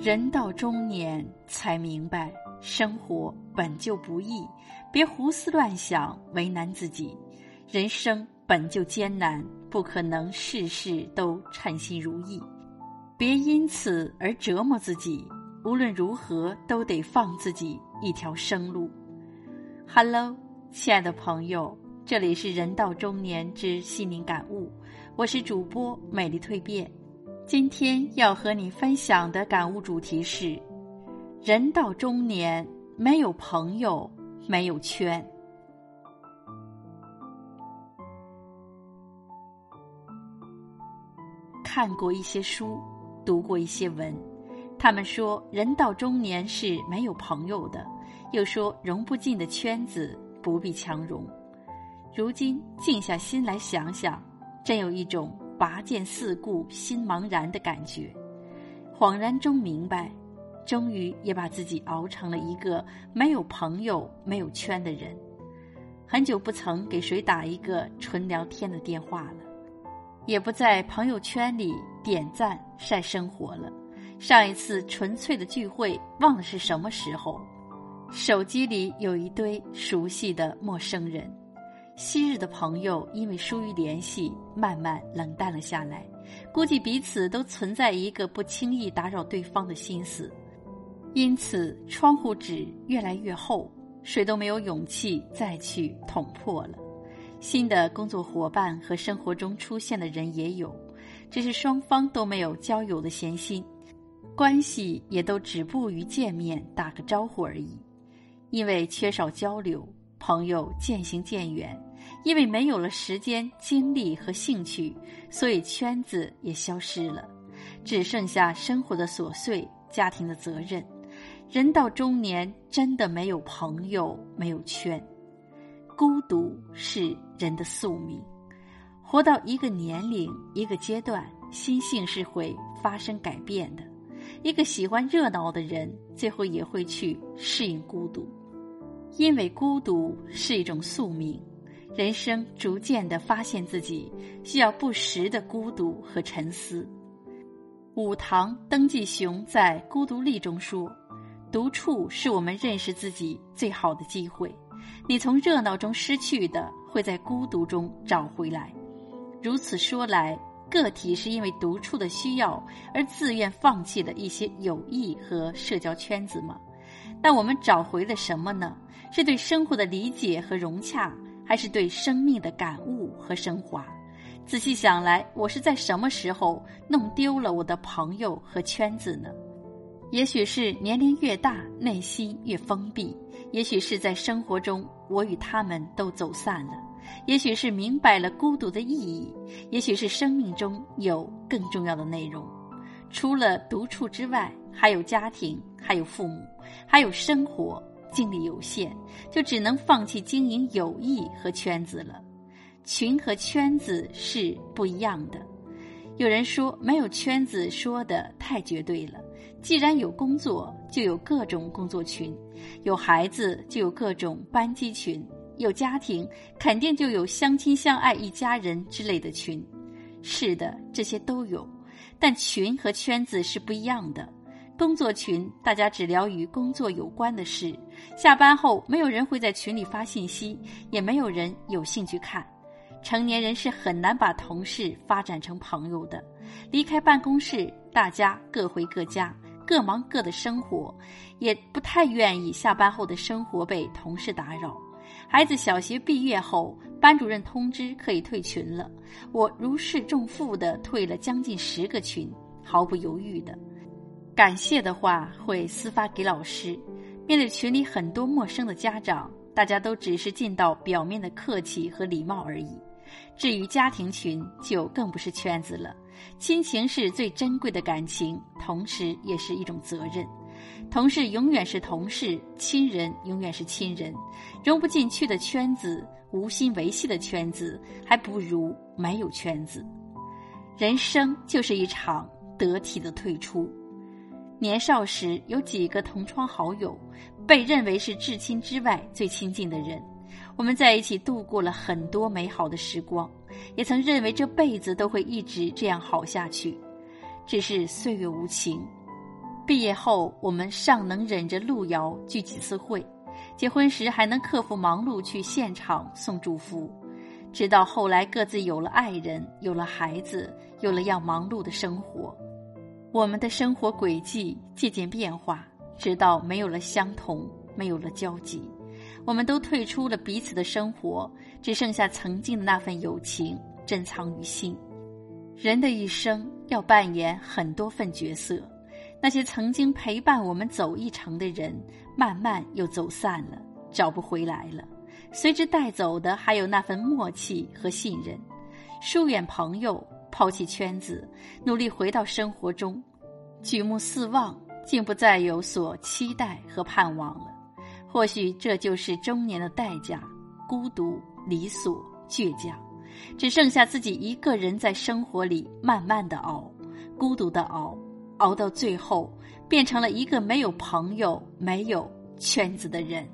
人到中年才明白，生活本就不易，别胡思乱想为难自己。人生本就艰难，不可能事事都称心如意，别因此而折磨自己。无论如何，都得放自己一条生路。Hello，亲爱的朋友，这里是人到中年之心灵感悟，我是主播美丽蜕变。今天要和你分享的感悟主题是：人到中年，没有朋友，没有圈。看过一些书，读过一些文，他们说人到中年是没有朋友的，又说融不进的圈子不必强融。如今静下心来想想，真有一种。拔剑四顾心茫然的感觉，恍然中明白，终于也把自己熬成了一个没有朋友、没有圈的人。很久不曾给谁打一个纯聊天的电话了，也不在朋友圈里点赞晒生活了。上一次纯粹的聚会，忘了是什么时候。手机里有一堆熟悉的陌生人。昔日的朋友因为疏于联系，慢慢冷淡了下来。估计彼此都存在一个不轻易打扰对方的心思，因此窗户纸越来越厚，谁都没有勇气再去捅破了。新的工作伙伴和生活中出现的人也有，只是双方都没有交友的闲心，关系也都止步于见面打个招呼而已。因为缺少交流，朋友渐行渐远。因为没有了时间、精力和兴趣，所以圈子也消失了，只剩下生活的琐碎、家庭的责任。人到中年，真的没有朋友，没有圈，孤独是人的宿命。活到一个年龄、一个阶段，心性是会发生改变的。一个喜欢热闹的人，最后也会去适应孤独，因为孤独是一种宿命。人生逐渐的发现自己，需要不时的孤独和沉思。武堂登纪雄在《孤独力》中说：“独处是我们认识自己最好的机会。你从热闹中失去的，会在孤独中找回来。如此说来，个体是因为独处的需要而自愿放弃了一些友谊和社交圈子吗？但我们找回了什么呢？是对生活的理解和融洽。”还是对生命的感悟和升华。仔细想来，我是在什么时候弄丢了我的朋友和圈子呢？也许是年龄越大，内心越封闭；也许是在生活中，我与他们都走散了；也许是明白了孤独的意义；也许是生命中有更重要的内容。除了独处之外，还有家庭，还有父母，还有生活。精力有限，就只能放弃经营友谊和圈子了。群和圈子是不一样的。有人说没有圈子说的太绝对了。既然有工作，就有各种工作群；有孩子，就有各种班级群；有家庭，肯定就有相亲相爱一家人之类的群。是的，这些都有，但群和圈子是不一样的。工作群，大家只聊与工作有关的事。下班后，没有人会在群里发信息，也没有人有兴趣看。成年人是很难把同事发展成朋友的。离开办公室，大家各回各家，各忙各的生活，也不太愿意下班后的生活被同事打扰。孩子小学毕业后，班主任通知可以退群了，我如释重负的退了将近十个群，毫不犹豫的。感谢的话会私发给老师。面对群里很多陌生的家长，大家都只是尽到表面的客气和礼貌而已。至于家庭群，就更不是圈子了。亲情是最珍贵的感情，同时也是一种责任。同事永远是同事，亲人永远是亲人。融不进去的圈子，无心维系的圈子，还不如没有圈子。人生就是一场得体的退出。年少时有几个同窗好友，被认为是至亲之外最亲近的人。我们在一起度过了很多美好的时光，也曾认为这辈子都会一直这样好下去。只是岁月无情，毕业后，我们尚能忍着路遥聚几次会；结婚时还能克服忙碌去现场送祝福。直到后来各自有了爱人，有了孩子，有了要忙碌的生活，我们的生活轨迹渐渐变化，直到没有了相同，没有了交集，我们都退出了彼此的生活，只剩下曾经的那份友情珍藏于心。人的一生要扮演很多份角色。那些曾经陪伴我们走一程的人，慢慢又走散了，找不回来了。随之带走的还有那份默契和信任。疏远朋友，抛弃圈子，努力回到生活中，举目四望，竟不再有所期待和盼望了。或许这就是中年的代价：孤独、离索、倔强，只剩下自己一个人在生活里慢慢的熬，孤独的熬。熬到最后，变成了一个没有朋友、没有圈子的人。